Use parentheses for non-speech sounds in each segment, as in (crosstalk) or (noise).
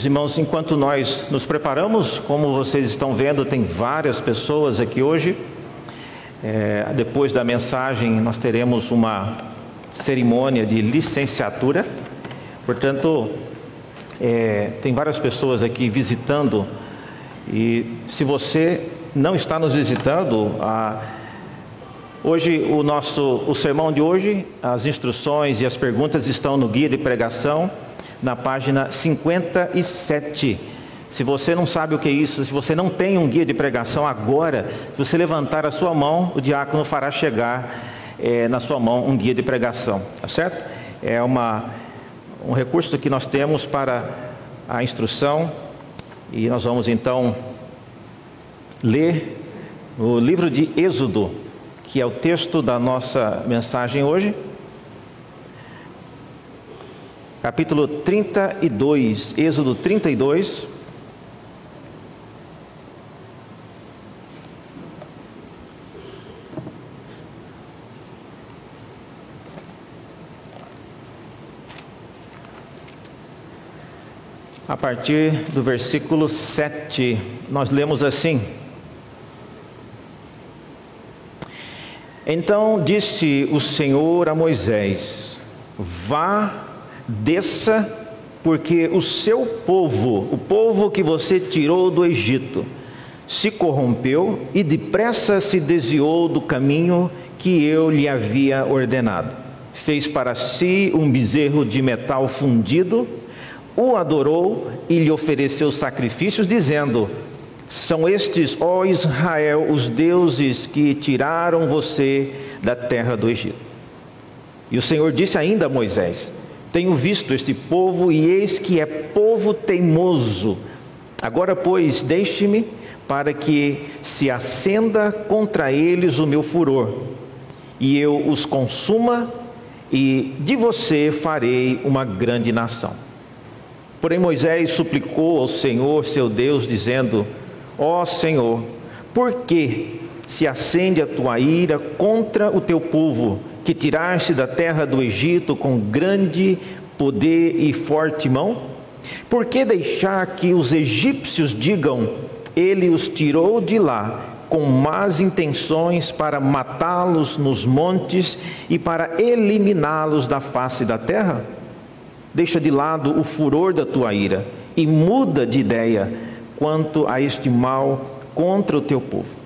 Meus irmãos, enquanto nós nos preparamos, como vocês estão vendo, tem várias pessoas aqui hoje. É, depois da mensagem, nós teremos uma cerimônia de licenciatura. Portanto, é, tem várias pessoas aqui visitando. E se você não está nos visitando, a, hoje o nosso o sermão de hoje, as instruções e as perguntas estão no guia de pregação na página 57 se você não sabe o que é isso, se você não tem um guia de pregação agora, se você levantar a sua mão, o diácono fará chegar é, na sua mão um guia de pregação, tá certo? É uma, um recurso que nós temos para a instrução e nós vamos então ler o livro de Êxodo, que é o texto da nossa mensagem hoje. Capítulo 32, Êxodo 32. a partir do versículo 7, nós lemos assim: Então disse o Senhor a Moisés: Vá, desça, porque o seu povo, o povo que você tirou do Egito, se corrompeu e depressa se desviou do caminho que eu lhe havia ordenado. Fez para si um bezerro de metal fundido o adorou e lhe ofereceu sacrifícios, dizendo: São estes, ó Israel, os deuses que tiraram você da terra do Egito. E o Senhor disse ainda a Moisés: Tenho visto este povo e eis que é povo teimoso. Agora, pois, deixe-me para que se acenda contra eles o meu furor, e eu os consuma, e de você farei uma grande nação. Porém, Moisés suplicou ao Senhor, seu Deus, dizendo: Ó oh, Senhor, por que se acende a tua ira contra o teu povo, que tiraste da terra do Egito com grande poder e forte mão? Por que deixar que os egípcios digam: Ele os tirou de lá com más intenções para matá-los nos montes e para eliminá-los da face da terra? Deixa de lado o furor da tua ira e muda de ideia quanto a este mal contra o teu povo.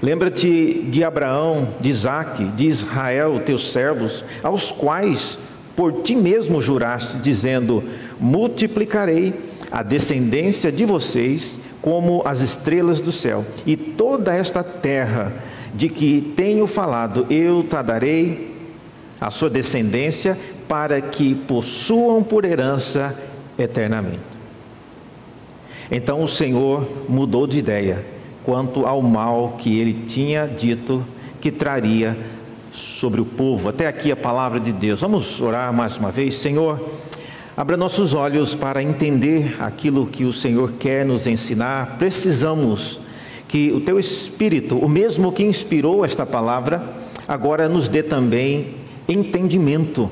Lembra-te de Abraão, de Isaque, de Israel, teus servos, aos quais por ti mesmo juraste, dizendo: Multiplicarei a descendência de vocês como as estrelas do céu, e toda esta terra de que tenho falado, eu te darei a sua descendência para que possuam por herança eternamente. Então o Senhor mudou de ideia quanto ao mal que ele tinha dito que traria sobre o povo. Até aqui a palavra de Deus. Vamos orar mais uma vez, Senhor. Abra nossos olhos para entender aquilo que o Senhor quer nos ensinar. Precisamos que o teu espírito, o mesmo que inspirou esta palavra, agora nos dê também entendimento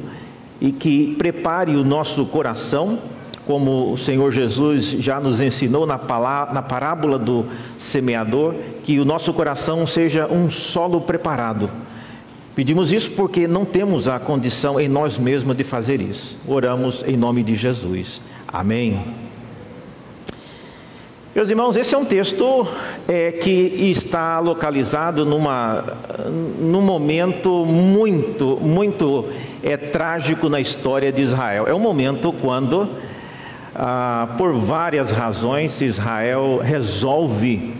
e que prepare o nosso coração, como o Senhor Jesus já nos ensinou na, palavra, na parábola do semeador, que o nosso coração seja um solo preparado. Pedimos isso porque não temos a condição em nós mesmos de fazer isso. Oramos em nome de Jesus. Amém. Meus irmãos, esse é um texto é, que está localizado numa, num momento muito, muito é, trágico na história de Israel. É um momento quando, ah, por várias razões, Israel resolve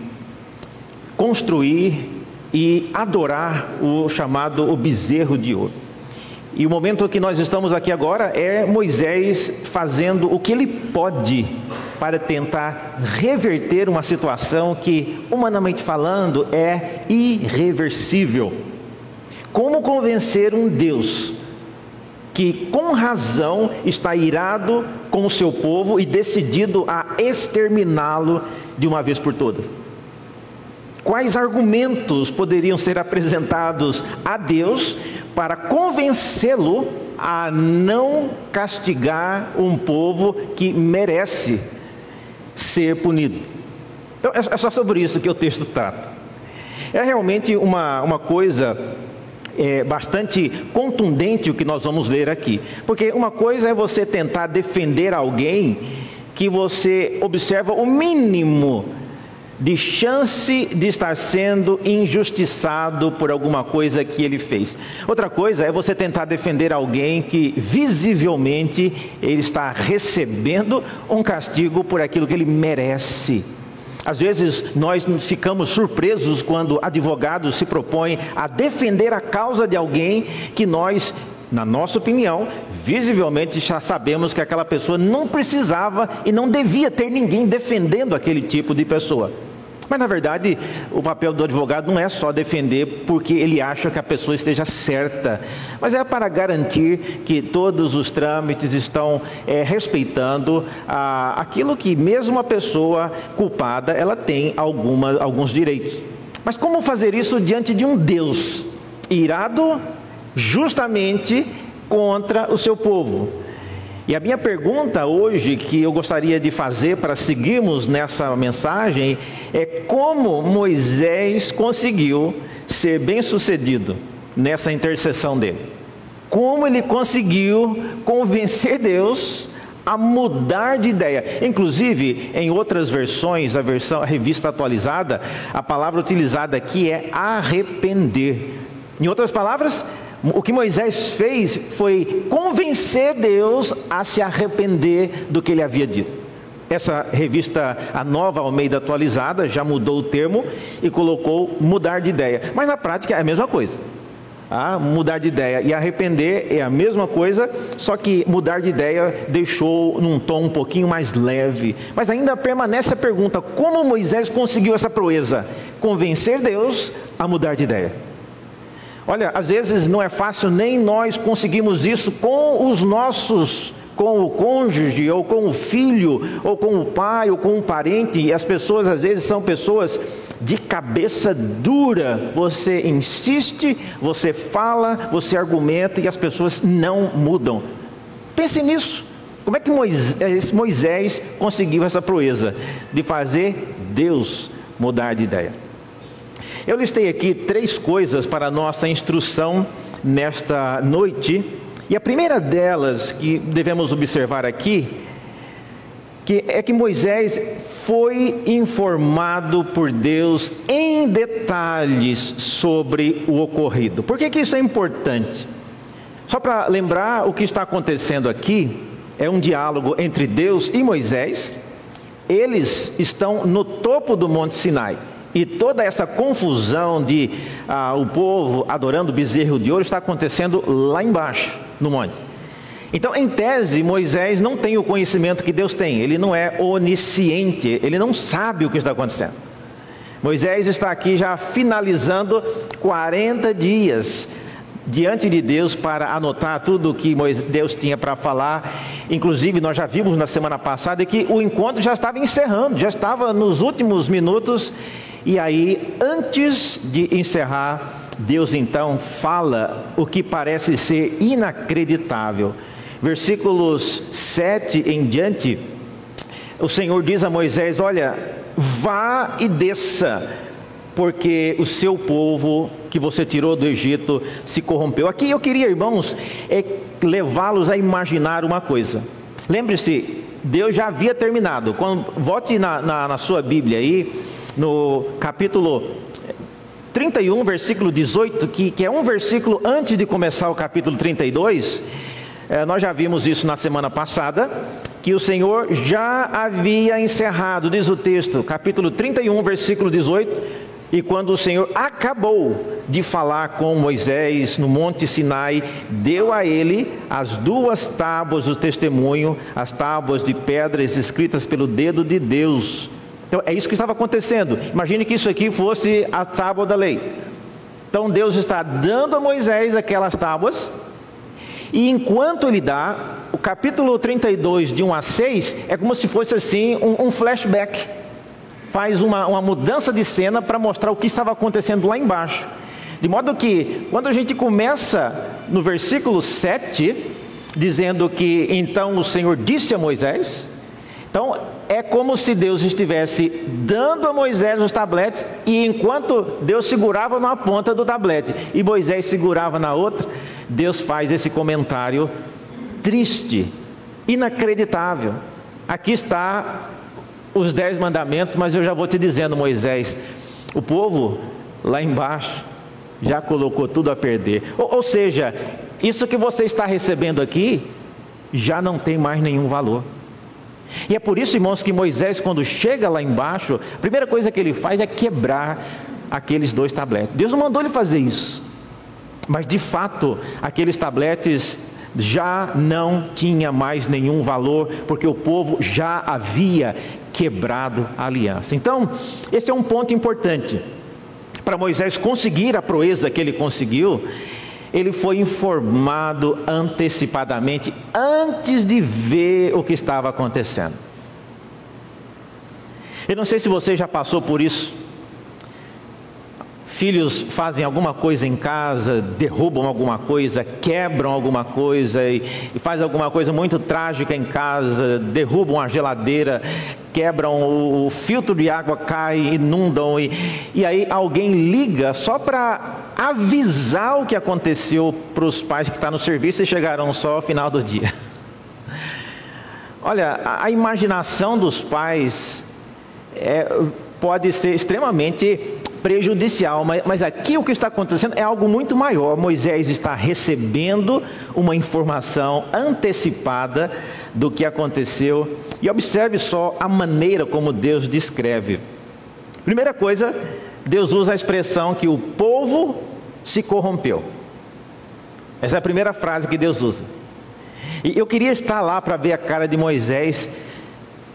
construir e adorar o chamado o bezerro de ouro. E o momento que nós estamos aqui agora é Moisés fazendo o que ele pode para tentar reverter uma situação que, humanamente falando, é irreversível. Como convencer um Deus que, com razão, está irado com o seu povo e decidido a exterminá-lo de uma vez por todas? Quais argumentos poderiam ser apresentados a Deus para convencê-lo a não castigar um povo que merece ser punido. Então é, é só sobre isso que o texto trata. É realmente uma, uma coisa é, bastante contundente o que nós vamos ler aqui. Porque uma coisa é você tentar defender alguém que você observa o mínimo de chance de estar sendo injustiçado por alguma coisa que ele fez. Outra coisa é você tentar defender alguém que visivelmente ele está recebendo um castigo por aquilo que ele merece. Às vezes nós ficamos surpresos quando advogados se propõem a defender a causa de alguém que nós, na nossa opinião, visivelmente já sabemos que aquela pessoa não precisava e não devia ter ninguém defendendo aquele tipo de pessoa. Mas na verdade, o papel do advogado não é só defender porque ele acha que a pessoa esteja certa, mas é para garantir que todos os trâmites estão é, respeitando ah, aquilo que mesmo a pessoa culpada ela tem alguma, alguns direitos. Mas como fazer isso diante de um Deus irado justamente contra o seu povo? E a minha pergunta hoje que eu gostaria de fazer para seguirmos nessa mensagem é como Moisés conseguiu ser bem-sucedido nessa intercessão dele. Como ele conseguiu convencer Deus a mudar de ideia. Inclusive, em outras versões, a versão a revista atualizada, a palavra utilizada aqui é arrepender. Em outras palavras, o que Moisés fez foi convencer Deus a se arrepender do que ele havia dito. Essa revista, a nova Almeida atualizada, já mudou o termo e colocou mudar de ideia. Mas na prática é a mesma coisa. Ah, mudar de ideia e arrepender é a mesma coisa, só que mudar de ideia deixou num tom um pouquinho mais leve. Mas ainda permanece a pergunta: como Moisés conseguiu essa proeza? Convencer Deus a mudar de ideia. Olha, às vezes não é fácil nem nós conseguimos isso com os nossos, com o cônjuge, ou com o filho, ou com o pai, ou com um parente. E as pessoas às vezes são pessoas de cabeça dura. Você insiste, você fala, você argumenta e as pessoas não mudam. Pense nisso. Como é que Moisés, Moisés conseguiu essa proeza de fazer Deus mudar de ideia? Eu listei aqui três coisas para nossa instrução nesta noite, e a primeira delas que devemos observar aqui que é que Moisés foi informado por Deus em detalhes sobre o ocorrido. Por que, que isso é importante? Só para lembrar o que está acontecendo aqui, é um diálogo entre Deus e Moisés. Eles estão no topo do Monte Sinai. E toda essa confusão de ah, o povo adorando o bezerro de ouro está acontecendo lá embaixo, no monte. Então, em tese, Moisés não tem o conhecimento que Deus tem, ele não é onisciente, ele não sabe o que está acontecendo. Moisés está aqui já finalizando 40 dias diante de Deus para anotar tudo o que Deus tinha para falar. Inclusive, nós já vimos na semana passada que o encontro já estava encerrando, já estava nos últimos minutos e aí, antes de encerrar, Deus então fala o que parece ser inacreditável. Versículos 7 em diante, o Senhor diz a Moisés: Olha, vá e desça, porque o seu povo que você tirou do Egito se corrompeu. Aqui eu queria, irmãos, é levá-los a imaginar uma coisa. Lembre-se, Deus já havia terminado. Quando, na, na, na sua Bíblia aí no capítulo 31, versículo 18, que, que é um versículo antes de começar o capítulo 32, é, nós já vimos isso na semana passada, que o Senhor já havia encerrado, diz o texto, capítulo 31, versículo 18, e quando o Senhor acabou de falar com Moisés no Monte Sinai, deu a ele as duas tábuas do testemunho, as tábuas de pedras escritas pelo dedo de Deus, então é isso que estava acontecendo. Imagine que isso aqui fosse a tábua da lei. Então Deus está dando a Moisés aquelas tábuas, e enquanto ele dá, o capítulo 32, de 1 a 6, é como se fosse assim um, um flashback. Faz uma, uma mudança de cena para mostrar o que estava acontecendo lá embaixo. De modo que, quando a gente começa no versículo 7, dizendo que então o Senhor disse a Moisés, Então, é como se Deus estivesse dando a Moisés os tabletes, e enquanto Deus segurava numa ponta do tablete e Moisés segurava na outra, Deus faz esse comentário triste, inacreditável. Aqui está os dez mandamentos, mas eu já vou te dizendo, Moisés, o povo lá embaixo já colocou tudo a perder. Ou, ou seja, isso que você está recebendo aqui já não tem mais nenhum valor. E é por isso, irmãos, que Moisés, quando chega lá embaixo, a primeira coisa que ele faz é quebrar aqueles dois tabletes. Deus não mandou ele fazer isso. Mas de fato, aqueles tabletes já não tinha mais nenhum valor, porque o povo já havia quebrado a aliança. Então, esse é um ponto importante. Para Moisés conseguir a proeza que ele conseguiu, ele foi informado antecipadamente, antes de ver o que estava acontecendo. Eu não sei se você já passou por isso. Filhos fazem alguma coisa em casa, derrubam alguma coisa, quebram alguma coisa e, e fazem alguma coisa muito trágica em casa, derrubam a geladeira, quebram o, o filtro de água, cai, inundam e, e aí alguém liga só para avisar o que aconteceu para os pais que estão tá no serviço e chegaram só ao final do dia. Olha, a, a imaginação dos pais é, pode ser extremamente prejudicial, mas, mas aqui o que está acontecendo é algo muito maior. Moisés está recebendo uma informação antecipada do que aconteceu, e observe só a maneira como Deus descreve. Primeira coisa, Deus usa a expressão que o povo se corrompeu. Essa é a primeira frase que Deus usa. E eu queria estar lá para ver a cara de Moisés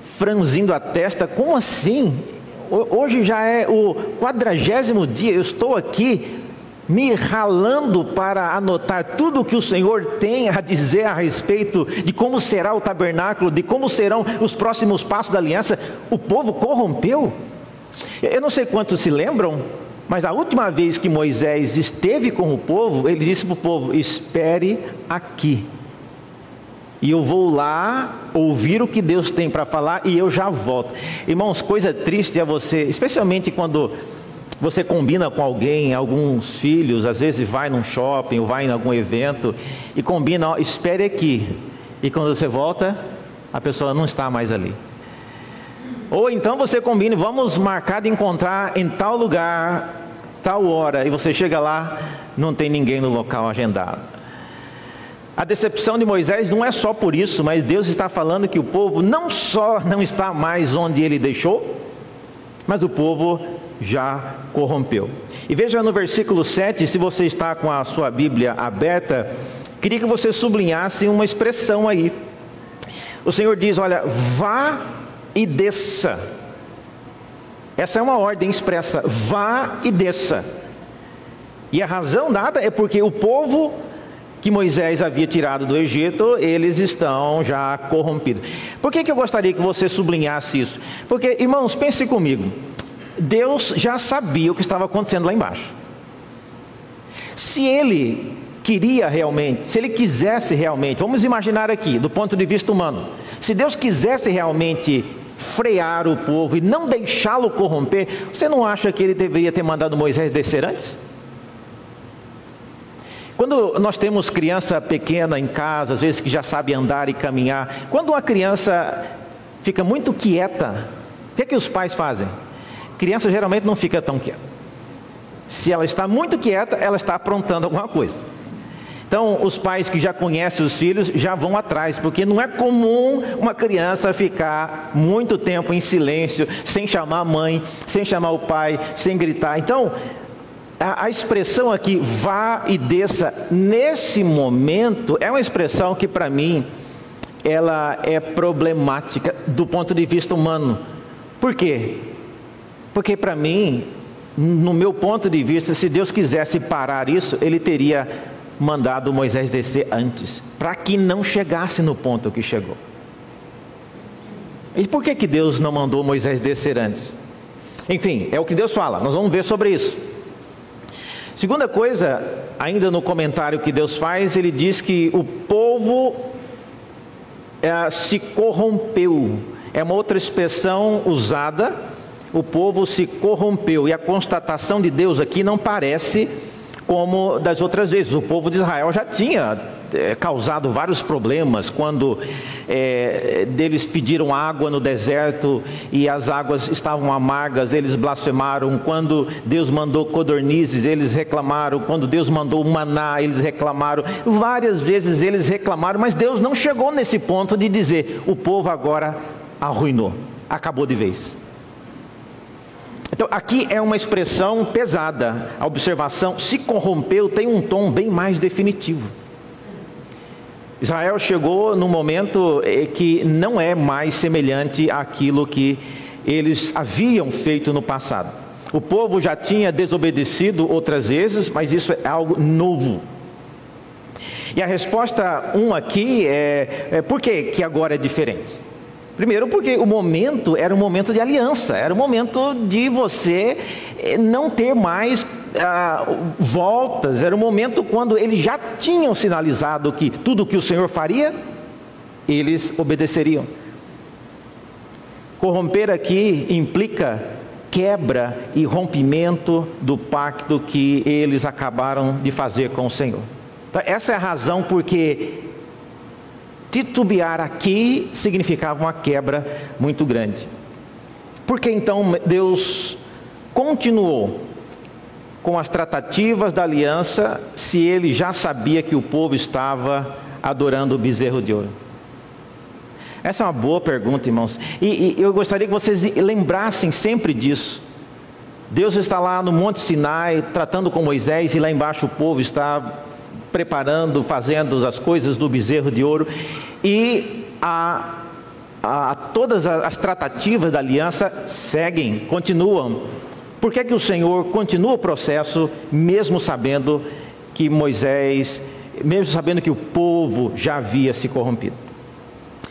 franzindo a testa, como assim? Hoje já é o quadragésimo dia, eu estou aqui me ralando para anotar tudo o que o Senhor tem a dizer a respeito de como será o tabernáculo, de como serão os próximos passos da aliança. O povo corrompeu. Eu não sei quantos se lembram, mas a última vez que Moisés esteve com o povo, ele disse para o povo: Espere aqui e eu vou lá ouvir o que Deus tem para falar e eu já volto. Irmãos, coisa triste é você, especialmente quando você combina com alguém, alguns filhos, às vezes vai num shopping ou vai em algum evento e combina, ó, espere aqui. E quando você volta, a pessoa não está mais ali. Ou então você combina, vamos marcar de encontrar em tal lugar, tal hora, e você chega lá, não tem ninguém no local agendado. A decepção de Moisés não é só por isso, mas Deus está falando que o povo não só não está mais onde ele deixou, mas o povo já corrompeu. E veja no versículo 7, se você está com a sua Bíblia aberta, queria que você sublinhasse uma expressão aí. O Senhor diz: Olha, vá e desça. Essa é uma ordem expressa: vá e desça. E a razão dada é porque o povo que Moisés havia tirado do Egito, eles estão já corrompidos. Por que, que eu gostaria que você sublinhasse isso? Porque, irmãos, pense comigo. Deus já sabia o que estava acontecendo lá embaixo. Se ele queria realmente, se ele quisesse realmente, vamos imaginar aqui, do ponto de vista humano, se Deus quisesse realmente frear o povo e não deixá-lo corromper, você não acha que ele deveria ter mandado Moisés descer antes? Quando nós temos criança pequena em casa, às vezes que já sabe andar e caminhar, quando uma criança fica muito quieta, o que é que os pais fazem? Criança geralmente não fica tão quieta. Se ela está muito quieta, ela está aprontando alguma coisa. Então, os pais que já conhecem os filhos já vão atrás, porque não é comum uma criança ficar muito tempo em silêncio, sem chamar a mãe, sem chamar o pai, sem gritar. Então, a, a expressão aqui, vá e desça, nesse momento, é uma expressão que para mim, ela é problemática do ponto de vista humano. Por quê? Porque para mim, no meu ponto de vista, se Deus quisesse parar isso, ele teria mandado Moisés descer antes, para que não chegasse no ponto que chegou. E por que, que Deus não mandou Moisés descer antes? Enfim, é o que Deus fala, nós vamos ver sobre isso. Segunda coisa, ainda no comentário que Deus faz, ele diz que o povo é, se corrompeu. é uma outra expressão usada. O povo se corrompeu e a constatação de Deus aqui não parece como das outras vezes. O povo de Israel já tinha é, causado vários problemas quando é, deles pediram água no deserto e as águas estavam amargas, eles blasfemaram. Quando Deus mandou codornizes, eles reclamaram. Quando Deus mandou maná, eles reclamaram. Várias vezes eles reclamaram, mas Deus não chegou nesse ponto de dizer: o povo agora arruinou, acabou de vez. Então, aqui é uma expressão pesada. A observação se corrompeu tem um tom bem mais definitivo. Israel chegou num momento eh, que não é mais semelhante àquilo que eles haviam feito no passado. O povo já tinha desobedecido outras vezes, mas isso é algo novo. E a resposta um aqui é, é por que, que agora é diferente? Primeiro, porque o momento era um momento de aliança, era um momento de você eh, não ter mais ah, voltas, era um momento quando eles já tinham sinalizado que tudo o que o Senhor faria, eles obedeceriam. Corromper aqui implica quebra e rompimento do pacto que eles acabaram de fazer com o Senhor. Então, essa é a razão porque titubear aqui significava uma quebra muito grande. Porque então Deus continuou com as tratativas da aliança se ele já sabia que o povo estava adorando o bezerro de ouro? Essa é uma boa pergunta, irmãos. E, e, eu gostaria que vocês lembrassem sempre disso. Deus está lá no Monte Sinai tratando com Moisés, e lá embaixo o povo está preparando, fazendo as coisas do bezerro de ouro. E a, a, todas as tratativas da aliança seguem, continuam. Por que, que o Senhor continua o processo, mesmo sabendo que Moisés, mesmo sabendo que o povo já havia se corrompido?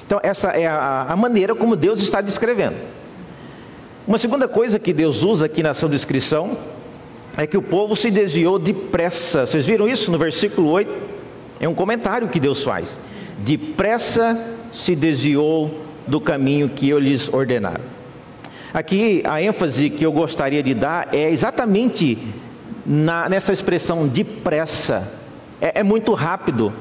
Então, essa é a, a maneira como Deus está descrevendo. Uma segunda coisa que Deus usa aqui na sua descrição é que o povo se desviou depressa. Vocês viram isso no versículo 8? É um comentário que Deus faz. Depressa se desviou do caminho que eu lhes ordenaram. Aqui a ênfase que eu gostaria de dar é exatamente na, nessa expressão depressa. É, é muito rápido.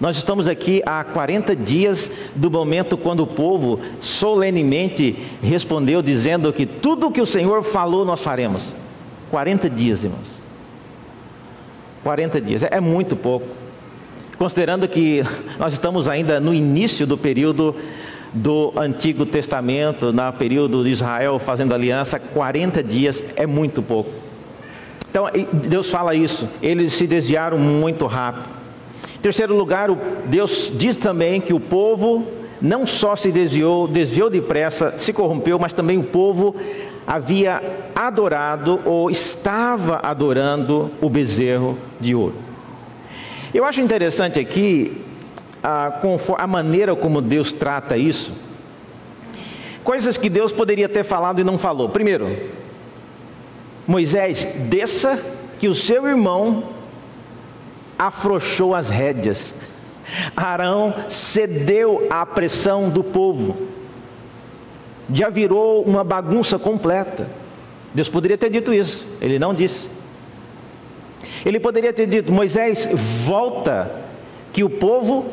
Nós estamos aqui há 40 dias do momento quando o povo solenemente respondeu dizendo que tudo o que o Senhor falou nós faremos. 40 dias, irmãos. 40 dias, é, é muito pouco. Considerando que (laughs) nós estamos ainda no início do período do Antigo Testamento, no período de Israel fazendo aliança, 40 dias é muito pouco. Então, Deus fala isso, eles se desviaram muito rápido. Em terceiro lugar, Deus diz também que o povo não só se desviou, desviou depressa, se corrompeu, mas também o povo havia adorado ou estava adorando o bezerro de ouro. Eu acho interessante aqui a, a maneira como Deus trata isso, coisas que Deus poderia ter falado e não falou. Primeiro, Moisés, desça que o seu irmão afrouxou as rédeas. Arão cedeu à pressão do povo. Já virou uma bagunça completa. Deus poderia ter dito isso, ele não disse. Ele poderia ter dito: Moisés, volta, que o povo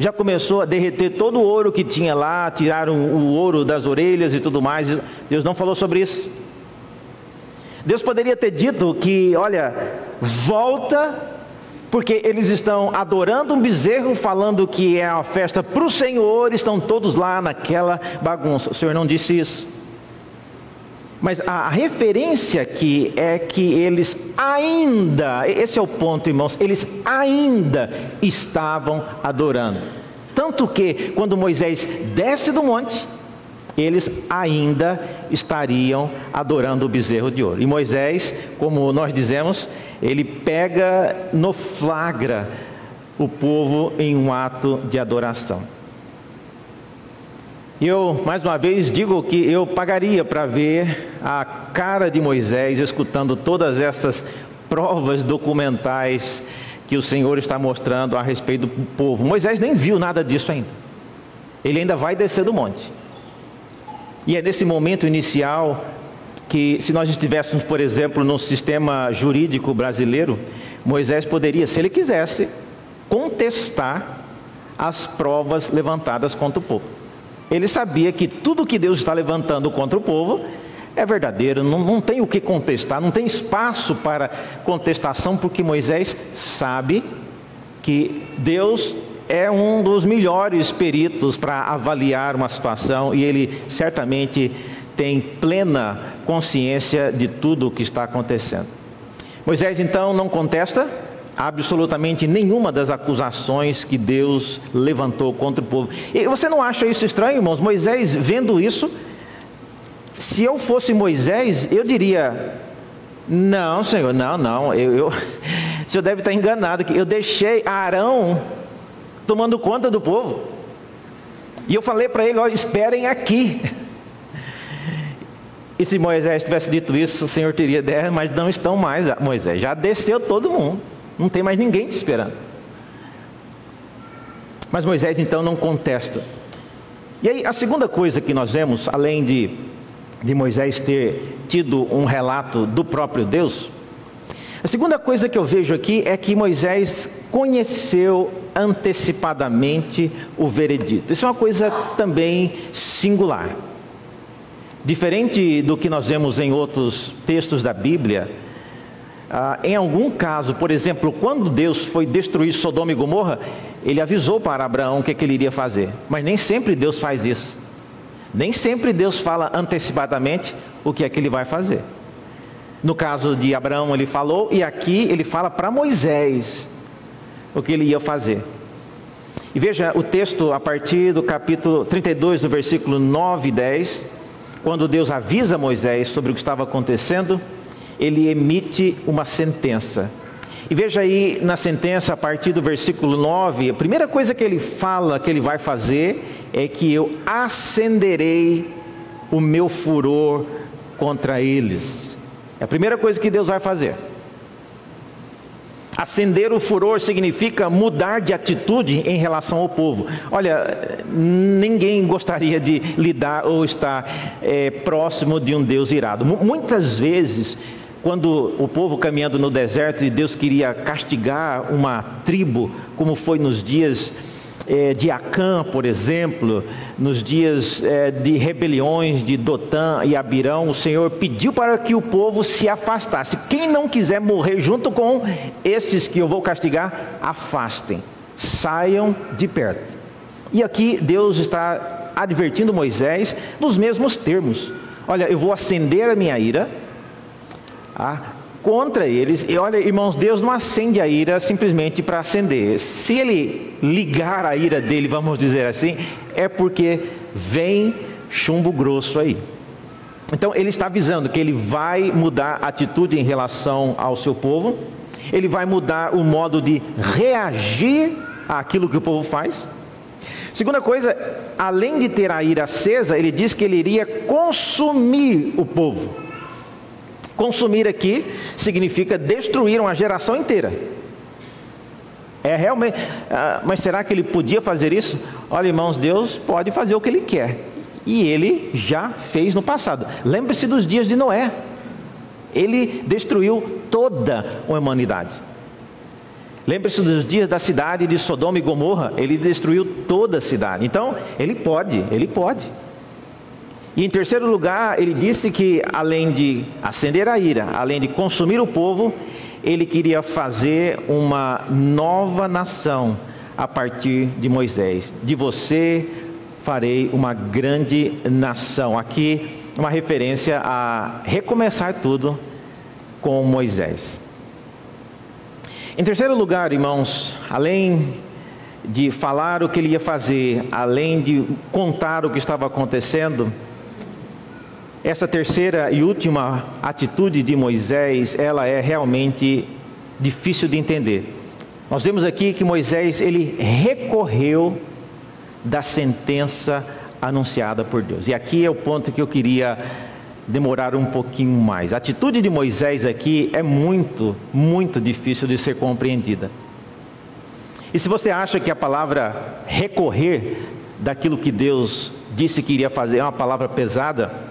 já começou a derreter todo o ouro que tinha lá, tiraram o ouro das orelhas e tudo mais. Deus não falou sobre isso. Deus poderia ter dito que, olha, volta, porque eles estão adorando um bezerro, falando que é uma festa para o Senhor, estão todos lá naquela bagunça. O Senhor não disse isso. Mas a referência aqui é que eles ainda, esse é o ponto, irmãos, eles ainda estavam adorando. Tanto que quando Moisés desce do monte, eles ainda estariam adorando o bezerro de ouro. E Moisés, como nós dizemos, ele pega no flagra o povo em um ato de adoração. E eu, mais uma vez, digo que eu pagaria para ver a cara de Moisés escutando todas essas provas documentais que o Senhor está mostrando a respeito do povo. Moisés nem viu nada disso ainda. Ele ainda vai descer do monte. E é nesse momento inicial que, se nós estivéssemos, por exemplo, no sistema jurídico brasileiro, Moisés poderia, se ele quisesse, contestar as provas levantadas contra o povo. Ele sabia que tudo que Deus está levantando contra o povo é verdadeiro, não, não tem o que contestar, não tem espaço para contestação, porque Moisés sabe que Deus é um dos melhores peritos para avaliar uma situação e ele certamente tem plena consciência de tudo o que está acontecendo. Moisés então não contesta absolutamente nenhuma das acusações que Deus levantou contra o povo. E você não acha isso estranho, irmãos? Moisés vendo isso, se eu fosse Moisés, eu diria: Não, Senhor, não, não, eu, eu, (laughs) o senhor deve estar enganado, que eu deixei Arão tomando conta do povo. E eu falei para ele: olha, esperem aqui. (laughs) E se Moisés tivesse dito isso, o Senhor teria ideia, mas não estão mais. Moisés já desceu todo mundo, não tem mais ninguém te esperando. Mas Moisés então não contesta. E aí, a segunda coisa que nós vemos, além de, de Moisés ter tido um relato do próprio Deus, a segunda coisa que eu vejo aqui é que Moisés conheceu antecipadamente o veredito. Isso é uma coisa também singular. Diferente do que nós vemos em outros textos da Bíblia, ah, em algum caso, por exemplo, quando Deus foi destruir Sodoma e Gomorra, ele avisou para Abraão o que, é que ele iria fazer. Mas nem sempre Deus faz isso. Nem sempre Deus fala antecipadamente o que é que ele vai fazer. No caso de Abraão, ele falou, e aqui ele fala para Moisés o que ele ia fazer. E veja o texto a partir do capítulo 32, do versículo 9 e 10, quando Deus avisa Moisés sobre o que estava acontecendo, ele emite uma sentença. E veja aí na sentença, a partir do versículo 9, a primeira coisa que ele fala que ele vai fazer é que eu acenderei o meu furor contra eles. É a primeira coisa que Deus vai fazer. Acender o furor significa mudar de atitude em relação ao povo. Olha, ninguém gostaria de lidar ou estar é, próximo de um Deus irado. Muitas vezes, quando o povo caminhando no deserto e Deus queria castigar uma tribo, como foi nos dias é, de Acã, por exemplo, nos dias é, de rebeliões de Dotã e Abirão, o Senhor pediu para que o povo se afastasse. Quem não quiser morrer junto com esses que eu vou castigar, afastem, saiam de perto. E aqui Deus está advertindo Moisés nos mesmos termos: olha, eu vou acender a minha ira. Ah, contra eles. E olha, irmãos, Deus não acende a ira simplesmente para acender. Se ele ligar a ira dele, vamos dizer assim, é porque vem chumbo grosso aí. Então ele está avisando que ele vai mudar a atitude em relação ao seu povo, ele vai mudar o modo de reagir àquilo que o povo faz. Segunda coisa, além de ter a ira acesa, ele diz que ele iria consumir o povo. Consumir aqui significa destruir uma geração inteira. É realmente, ah, mas será que ele podia fazer isso? Olha, irmãos, Deus pode fazer o que ele quer. E ele já fez no passado. Lembre-se dos dias de Noé. Ele destruiu toda a humanidade. Lembre-se dos dias da cidade de Sodoma e Gomorra. Ele destruiu toda a cidade. Então, ele pode, ele pode. E em terceiro lugar, ele disse que além de acender a ira, além de consumir o povo, ele queria fazer uma nova nação a partir de Moisés. De você farei uma grande nação. Aqui uma referência a recomeçar tudo com Moisés. Em terceiro lugar, irmãos, além de falar o que ele ia fazer, além de contar o que estava acontecendo, essa terceira e última atitude de Moisés, ela é realmente difícil de entender. Nós vemos aqui que Moisés ele recorreu da sentença anunciada por Deus. E aqui é o ponto que eu queria demorar um pouquinho mais. A atitude de Moisés aqui é muito, muito difícil de ser compreendida. E se você acha que a palavra recorrer daquilo que Deus disse que iria fazer, é uma palavra pesada.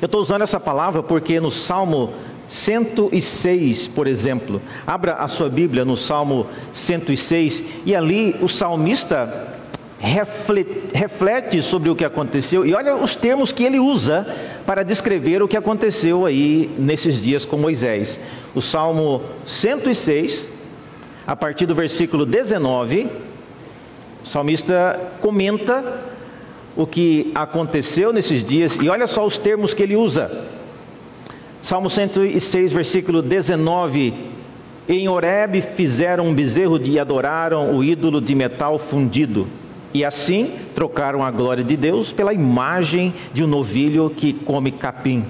Eu estou usando essa palavra porque no Salmo 106, por exemplo, abra a sua Bíblia no Salmo 106 e ali o salmista reflete sobre o que aconteceu e olha os termos que ele usa para descrever o que aconteceu aí nesses dias com Moisés. O Salmo 106, a partir do versículo 19, o salmista comenta o que aconteceu nesses dias e olha só os termos que ele usa. Salmo 106, versículo 19: Em Horeb fizeram um bezerro e adoraram o ídolo de metal fundido. E assim trocaram a glória de Deus pela imagem de um novilho que come capim.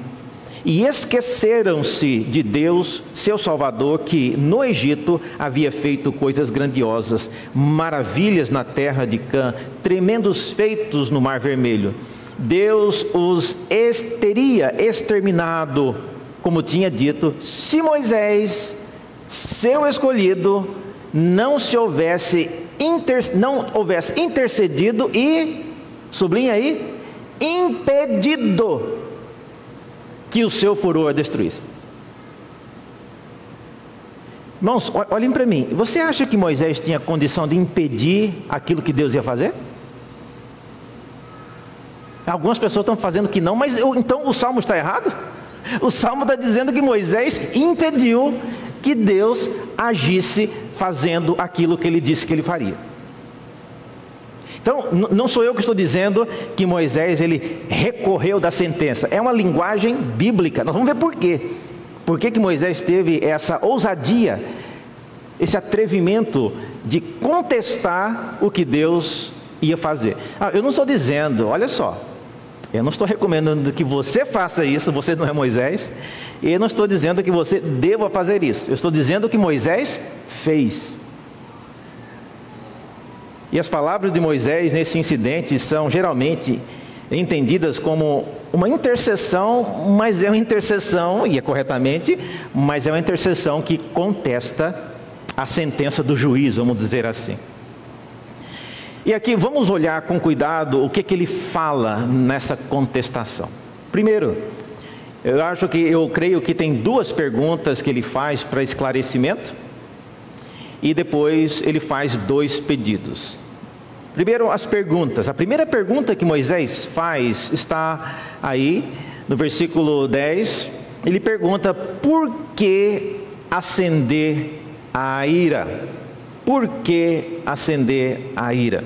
E esqueceram-se de Deus, seu Salvador, que no Egito havia feito coisas grandiosas, maravilhas na terra de Cã, tremendos feitos no Mar Vermelho. Deus os teria exterminado, como tinha dito, se Moisés, seu escolhido, não se houvesse inter, não houvesse intercedido e, sublinha aí, impedido que o seu furor destruísse. Irmãos, olhem para mim. Você acha que Moisés tinha condição de impedir aquilo que Deus ia fazer? Algumas pessoas estão fazendo que não, mas eu, então o salmo está errado? (laughs) O salmo está dizendo que Moisés impediu que Deus agisse fazendo aquilo que ele disse que ele faria. Então, não sou eu que estou dizendo que Moisés ele recorreu da sentença. É uma linguagem bíblica. Nós vamos ver por quê. Por que, que Moisés teve essa ousadia, esse atrevimento de contestar o que Deus ia fazer? Ah, eu não estou dizendo, olha só, eu não estou recomendando que você faça isso, você não é Moisés, e eu não estou dizendo que você deva fazer isso. Eu estou dizendo que Moisés fez. E as palavras de Moisés nesse incidente são geralmente entendidas como uma intercessão, mas é uma intercessão, e é corretamente, mas é uma intercessão que contesta a sentença do juiz, vamos dizer assim. E aqui vamos olhar com cuidado o que, que ele fala nessa contestação. Primeiro, eu acho que eu creio que tem duas perguntas que ele faz para esclarecimento e depois ele faz dois pedidos. Primeiro, as perguntas. A primeira pergunta que Moisés faz está aí no versículo 10. Ele pergunta: por que acender a ira? Por que acender a ira?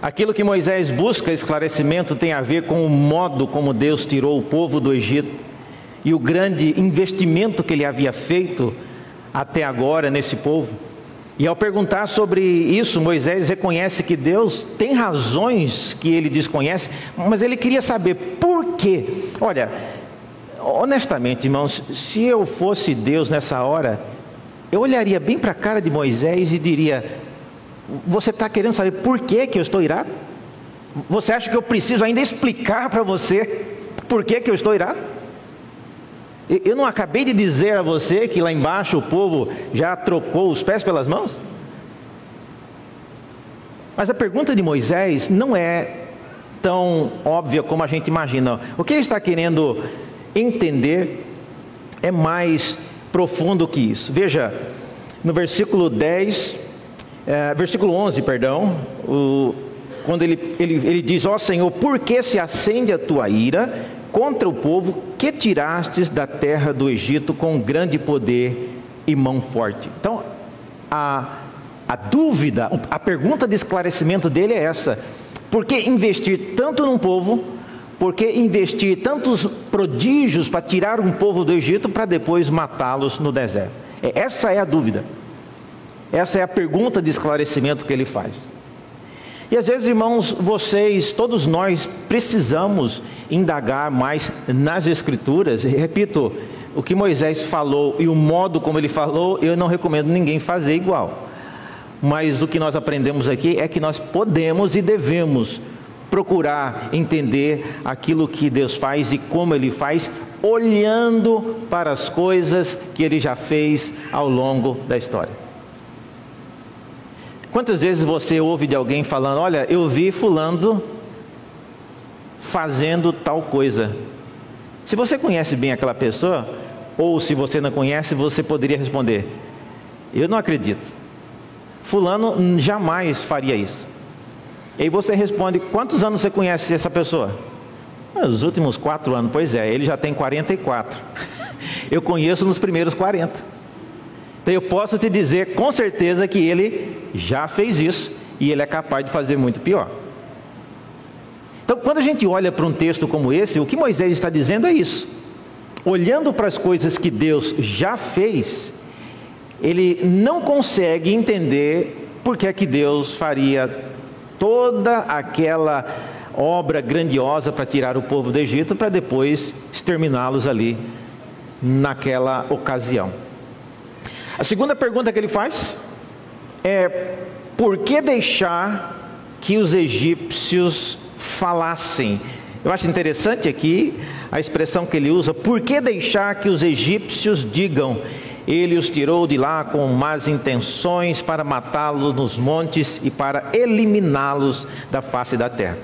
Aquilo que Moisés busca esclarecimento tem a ver com o modo como Deus tirou o povo do Egito e o grande investimento que ele havia feito até agora nesse povo. E ao perguntar sobre isso, Moisés reconhece que Deus tem razões que ele desconhece, mas ele queria saber por quê. Olha, honestamente, irmãos, se eu fosse Deus nessa hora, eu olharia bem para a cara de Moisés e diria: Você está querendo saber por que, que eu estou irado? Você acha que eu preciso ainda explicar para você por que, que eu estou irado? Eu não acabei de dizer a você que lá embaixo o povo já trocou os pés pelas mãos? Mas a pergunta de Moisés não é tão óbvia como a gente imagina. O que ele está querendo entender é mais profundo que isso. Veja, no versículo 10, é, versículo 11, perdão, o, quando ele, ele, ele diz: Ó oh, Senhor, por que se acende a tua ira contra o povo que tirastes da terra do Egito com grande poder e mão forte. Então, a, a dúvida, a pergunta de esclarecimento dele é essa: por que investir tanto num povo? Por que investir tantos prodígios para tirar um povo do Egito para depois matá-los no deserto? É, essa é a dúvida. Essa é a pergunta de esclarecimento que ele faz. E às vezes, irmãos, vocês, todos nós, precisamos indagar mais nas Escrituras. E, repito, o que Moisés falou e o modo como ele falou, eu não recomendo ninguém fazer igual. Mas o que nós aprendemos aqui é que nós podemos e devemos procurar entender aquilo que Deus faz e como Ele faz, olhando para as coisas que Ele já fez ao longo da história. Quantas vezes você ouve de alguém falando: Olha, eu vi Fulano fazendo tal coisa. Se você conhece bem aquela pessoa, ou se você não conhece, você poderia responder: Eu não acredito. Fulano jamais faria isso. E aí você responde: Quantos anos você conhece essa pessoa? Os últimos quatro anos. Pois é, ele já tem 44. (laughs) Eu conheço nos primeiros 40. Então eu posso te dizer com certeza que ele já fez isso e ele é capaz de fazer muito pior. Então, quando a gente olha para um texto como esse, o que Moisés está dizendo é isso. Olhando para as coisas que Deus já fez, ele não consegue entender por que é que Deus faria toda aquela obra grandiosa para tirar o povo do Egito para depois exterminá-los ali naquela ocasião. A segunda pergunta que ele faz é: por que deixar que os egípcios falassem? Eu acho interessante aqui a expressão que ele usa: por que deixar que os egípcios digam? Ele os tirou de lá com más intenções para matá-los nos montes e para eliminá-los da face da terra.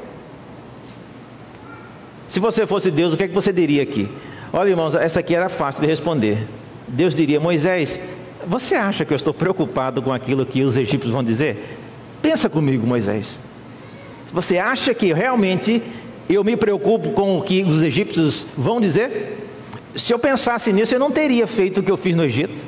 Se você fosse Deus, o que, é que você diria aqui? Olha, irmãos, essa aqui era fácil de responder. Deus diria: Moisés, você acha que eu estou preocupado com aquilo que os egípcios vão dizer? Pensa comigo, Moisés. Você acha que realmente eu me preocupo com o que os egípcios vão dizer? Se eu pensasse nisso, eu não teria feito o que eu fiz no Egito.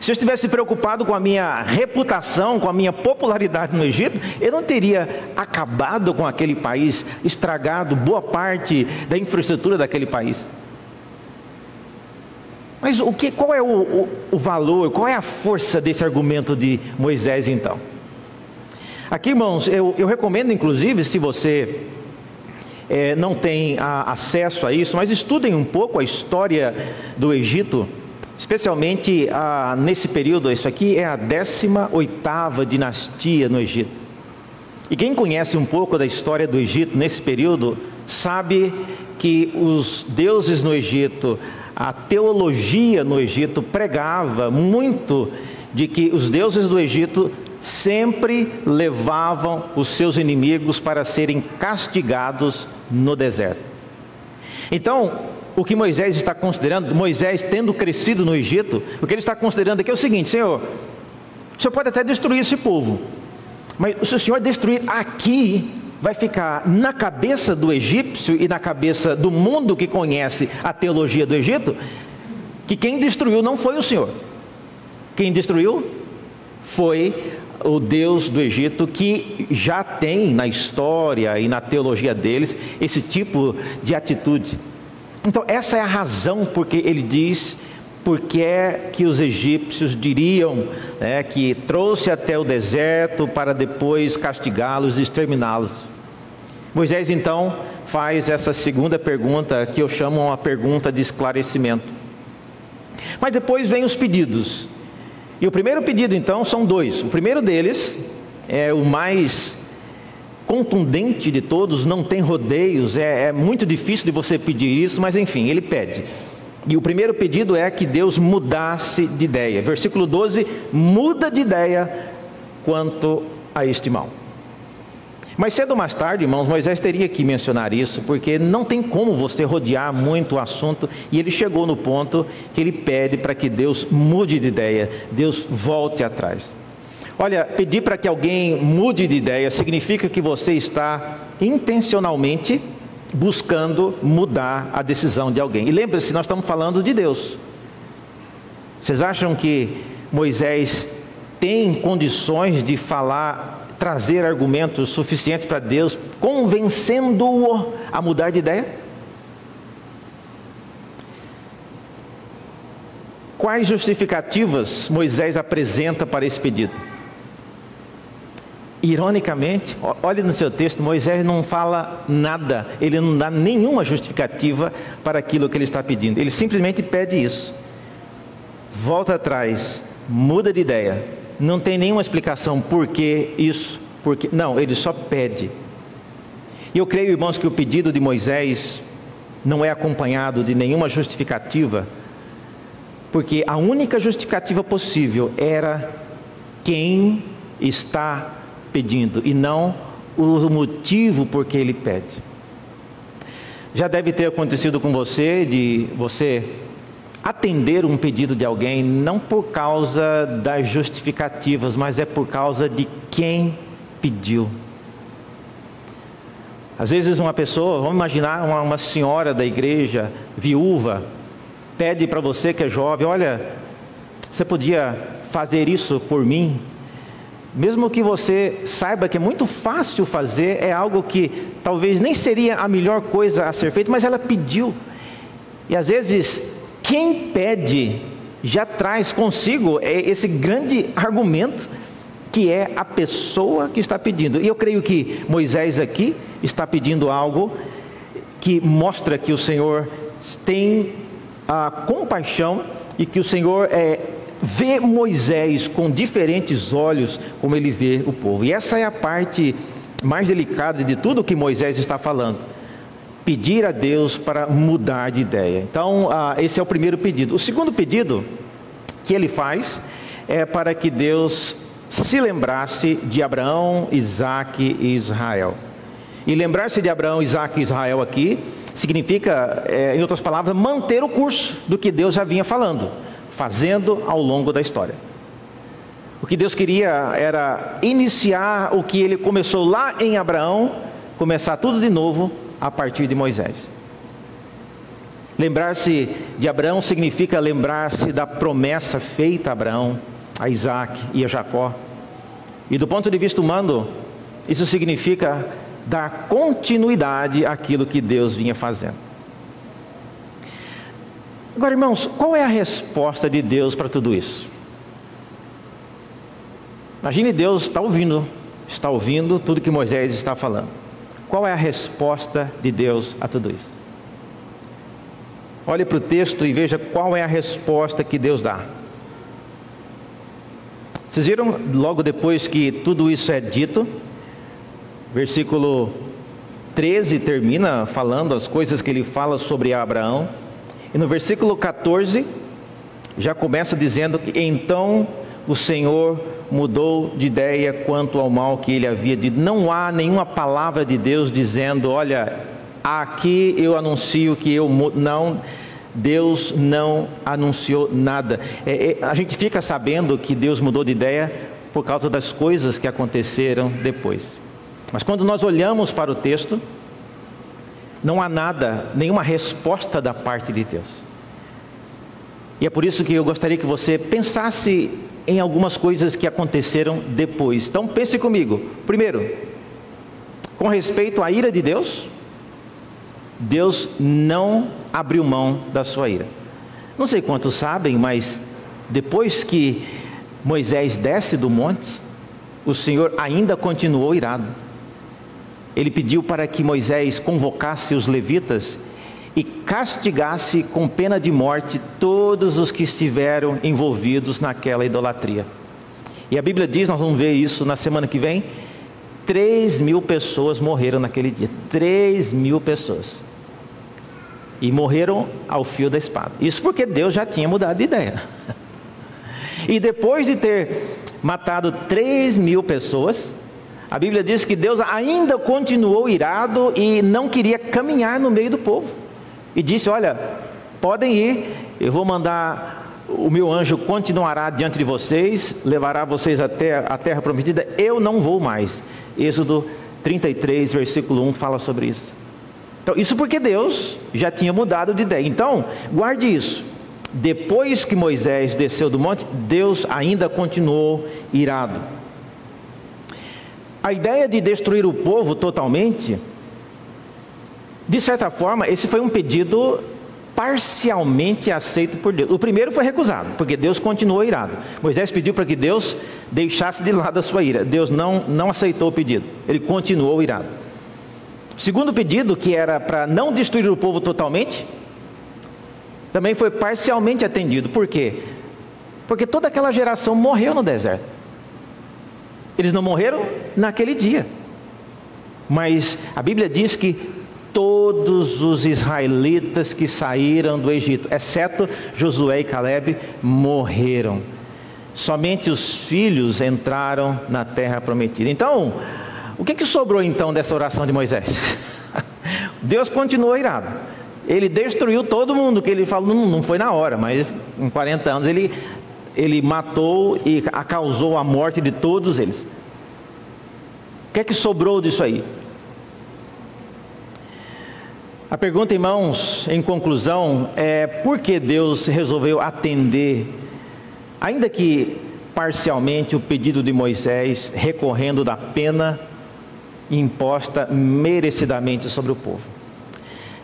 Se eu estivesse preocupado com a minha reputação, com a minha popularidade no Egito, eu não teria acabado com aquele país, estragado boa parte da infraestrutura daquele país. Mas o que, qual é o, o, o valor, qual é a força desse argumento de Moisés então? Aqui, irmãos, eu, eu recomendo, inclusive, se você é, não tem a, acesso a isso, mas estudem um pouco a história do Egito, especialmente a, nesse período. Isso aqui é a 18 dinastia no Egito. E quem conhece um pouco da história do Egito nesse período, sabe que os deuses no Egito, a teologia no Egito pregava muito de que os deuses do Egito sempre levavam os seus inimigos para serem castigados no deserto. Então, o que Moisés está considerando, Moisés tendo crescido no Egito, o que ele está considerando aqui é o seguinte: Senhor, o Senhor pode até destruir esse povo, mas se o Senhor destruir aqui, vai ficar na cabeça do egípcio e na cabeça do mundo que conhece a teologia do Egito, que quem destruiu não foi o Senhor. Quem destruiu foi o Deus do Egito, que já tem na história e na teologia deles esse tipo de atitude. Então, essa é a razão porque ele diz porque é que os egípcios diriam né, que trouxe até o deserto para depois castigá-los e exterminá-los. Moisés então faz essa segunda pergunta, que eu chamo uma pergunta de esclarecimento. Mas depois vem os pedidos. E o primeiro pedido então são dois. O primeiro deles é o mais contundente de todos, não tem rodeios, é, é muito difícil de você pedir isso, mas enfim, ele pede. E o primeiro pedido é que Deus mudasse de ideia. Versículo 12: muda de ideia quanto a este mal. Mas cedo ou mais tarde, irmãos, Moisés teria que mencionar isso, porque não tem como você rodear muito o assunto, e ele chegou no ponto que ele pede para que Deus mude de ideia, Deus volte atrás. Olha, pedir para que alguém mude de ideia significa que você está intencionalmente buscando mudar a decisão de alguém. E lembre-se, nós estamos falando de Deus. Vocês acham que Moisés tem condições de falar trazer argumentos suficientes para Deus, convencendo-o a mudar de ideia? Quais justificativas Moisés apresenta para esse pedido? Ironicamente, olhe no seu texto, Moisés não fala nada, ele não dá nenhuma justificativa para aquilo que ele está pedindo, ele simplesmente pede isso. Volta atrás, muda de ideia, não tem nenhuma explicação por que isso, porque não, ele só pede. E eu creio, irmãos, que o pedido de Moisés não é acompanhado de nenhuma justificativa, porque a única justificativa possível era quem está pedindo e não o motivo por que ele pede. Já deve ter acontecido com você de você atender um pedido de alguém não por causa das justificativas, mas é por causa de quem pediu. Às vezes uma pessoa, vamos imaginar uma, uma senhora da igreja, viúva, pede para você que é jovem, olha, você podia fazer isso por mim? Mesmo que você saiba que é muito fácil fazer, é algo que talvez nem seria a melhor coisa a ser feito, mas ela pediu. E às vezes, quem pede já traz consigo esse grande argumento que é a pessoa que está pedindo. E eu creio que Moisés aqui está pedindo algo que mostra que o Senhor tem a compaixão e que o Senhor é, vê Moisés com diferentes olhos, como ele vê o povo. E essa é a parte mais delicada de tudo que Moisés está falando. Pedir a Deus para mudar de ideia. Então, ah, esse é o primeiro pedido. O segundo pedido que ele faz é para que Deus se lembrasse de Abraão, Isaac e Israel. E lembrar-se de Abraão, Isaac e Israel aqui significa, é, em outras palavras, manter o curso do que Deus já vinha falando, fazendo ao longo da história. O que Deus queria era iniciar o que ele começou lá em Abraão, começar tudo de novo a partir de Moisés. Lembrar-se de Abraão significa lembrar-se da promessa feita a Abraão, a Isaac e a Jacó. E do ponto de vista humano, isso significa dar continuidade àquilo que Deus vinha fazendo. Agora, irmãos, qual é a resposta de Deus para tudo isso? Imagine Deus está ouvindo, está ouvindo tudo que Moisés está falando. Qual é a resposta de Deus a tudo isso? Olhe para o texto e veja qual é a resposta que Deus dá. Vocês viram logo depois que tudo isso é dito? Versículo 13 termina falando as coisas que ele fala sobre Abraão. E no versículo 14 já começa dizendo que então o Senhor mudou de ideia quanto ao mal que ele havia dito. Não há nenhuma palavra de Deus dizendo, olha, aqui eu anuncio que eu não Deus não anunciou nada. É, é, a gente fica sabendo que Deus mudou de ideia por causa das coisas que aconteceram depois. Mas quando nós olhamos para o texto, não há nada, nenhuma resposta da parte de Deus. E é por isso que eu gostaria que você pensasse em algumas coisas que aconteceram depois. Então pense comigo. Primeiro, com respeito à ira de Deus, Deus não abriu mão da sua ira. Não sei quantos sabem, mas depois que Moisés desce do monte, o Senhor ainda continuou irado. Ele pediu para que Moisés convocasse os levitas e castigasse com pena de morte todos os que estiveram envolvidos naquela idolatria. E a Bíblia diz, nós vamos ver isso na semana que vem, 3 mil pessoas morreram naquele dia. 3 mil pessoas. E morreram ao fio da espada. Isso porque Deus já tinha mudado de ideia. (laughs) E depois de ter matado 3 mil pessoas, a Bíblia diz que Deus ainda continuou irado e não queria caminhar no meio do povo. E disse: Olha, podem ir, eu vou mandar o meu anjo continuará diante de vocês, levará vocês até a terra prometida, eu não vou mais. Êxodo 33, versículo 1 fala sobre isso. Então, isso porque Deus já tinha mudado de ideia. Então, guarde isso. Depois que Moisés desceu do monte, Deus ainda continuou irado. A ideia de destruir o povo totalmente, de certa forma, esse foi um pedido parcialmente aceito por Deus. O primeiro foi recusado, porque Deus continuou irado. Moisés pediu para que Deus deixasse de lado a sua ira. Deus não, não aceitou o pedido, ele continuou irado. O segundo pedido, que era para não destruir o povo totalmente, também foi parcialmente atendido. Por quê? Porque toda aquela geração morreu no deserto. Eles não morreram naquele dia. Mas a Bíblia diz que todos os israelitas que saíram do Egito, exceto Josué e Caleb, morreram. somente os filhos entraram na terra prometida. Então, o que, que sobrou então dessa oração de Moisés? (laughs) Deus continuou irado. Ele destruiu todo mundo, que ele falou, não, não foi na hora, mas em 40 anos ele, ele matou e causou a morte de todos eles. O que é que sobrou disso aí? A pergunta, irmãos, em conclusão, é por que Deus resolveu atender, ainda que parcialmente, o pedido de Moisés, recorrendo da pena imposta merecidamente sobre o povo?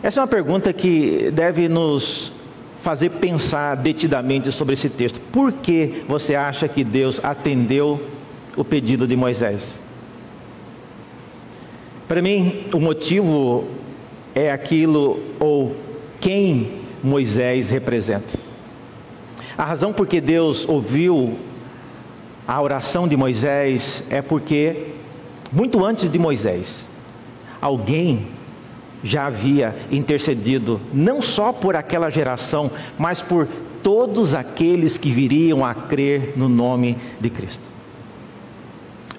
Essa é uma pergunta que deve nos fazer pensar detidamente sobre esse texto. Por que você acha que Deus atendeu o pedido de Moisés? Para mim, o motivo é aquilo ou quem Moisés representa. A razão por que Deus ouviu a oração de Moisés é porque, muito antes de Moisés, alguém já havia intercedido, não só por aquela geração, mas por todos aqueles que viriam a crer no nome de Cristo.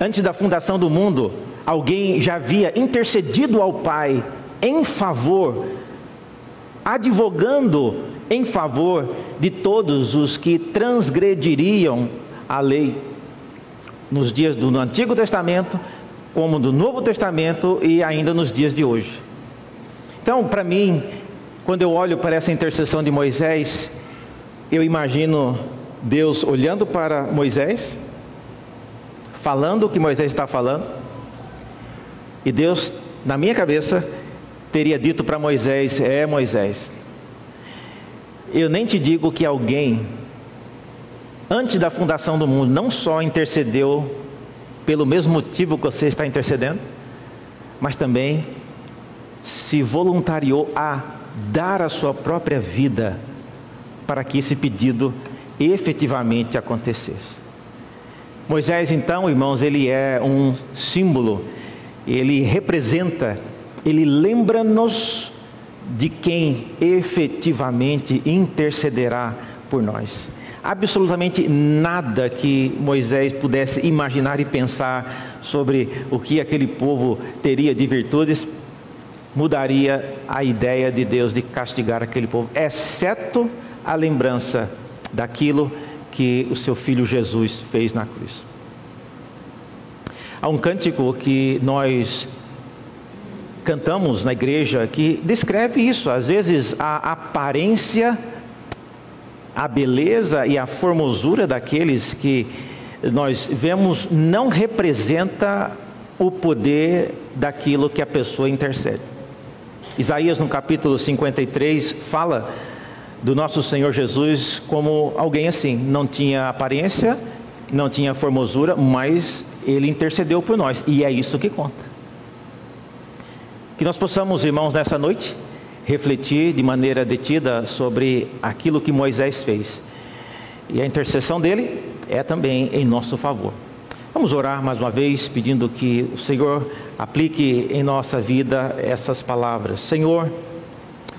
Antes da fundação do mundo, alguém já havia intercedido ao Pai em favor, advogando em favor de todos os que transgrediriam a lei, nos dias do Antigo Testamento, como do Novo Testamento e ainda nos dias de hoje. Então, para mim, quando eu olho para essa intercessão de Moisés, eu imagino Deus olhando para Moisés, falando o que Moisés está falando, e Deus, na minha cabeça, teria dito para Moisés: É, Moisés, eu nem te digo que alguém, antes da fundação do mundo, não só intercedeu pelo mesmo motivo que você está intercedendo, mas também se voluntariou a dar a sua própria vida para que esse pedido efetivamente acontecesse. Moisés, então, irmãos, ele é um símbolo, ele representa, ele lembra-nos de quem efetivamente intercederá por nós. Absolutamente nada que Moisés pudesse imaginar e pensar sobre o que aquele povo teria de virtudes mudaria a ideia de Deus de castigar aquele povo, exceto a lembrança daquilo que o seu filho Jesus fez na cruz. Há um cântico que nós cantamos na igreja que descreve isso, às vezes a aparência, a beleza e a formosura daqueles que nós vemos não representa o poder daquilo que a pessoa intercede. Isaías, no capítulo 53, fala do nosso Senhor Jesus como alguém assim, não tinha aparência, não tinha formosura, mas ele intercedeu por nós, e é isso que conta. Que nós possamos, irmãos, nessa noite, refletir de maneira detida sobre aquilo que Moisés fez, e a intercessão dele é também em nosso favor. Vamos orar mais uma vez, pedindo que o Senhor aplique em nossa vida essas palavras. Senhor,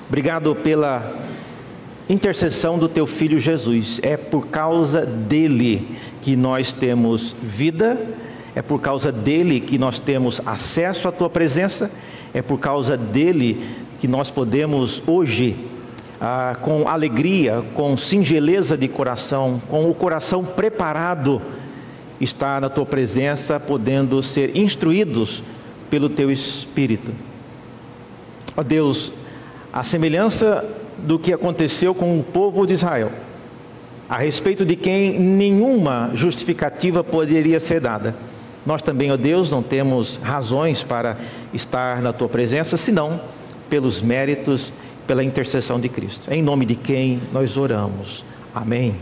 obrigado pela intercessão do teu filho Jesus. É por causa dele que nós temos vida, é por causa dele que nós temos acesso à tua presença, é por causa dele que nós podemos hoje ah, com alegria, com singeleza de coração, com o coração preparado estar na tua presença, podendo ser instruídos pelo teu espírito. Ó Deus, a semelhança do que aconteceu com o povo de Israel, a respeito de quem nenhuma justificativa poderia ser dada. Nós também, ó Deus, não temos razões para estar na tua presença, senão pelos méritos, pela intercessão de Cristo. Em nome de quem nós oramos. Amém.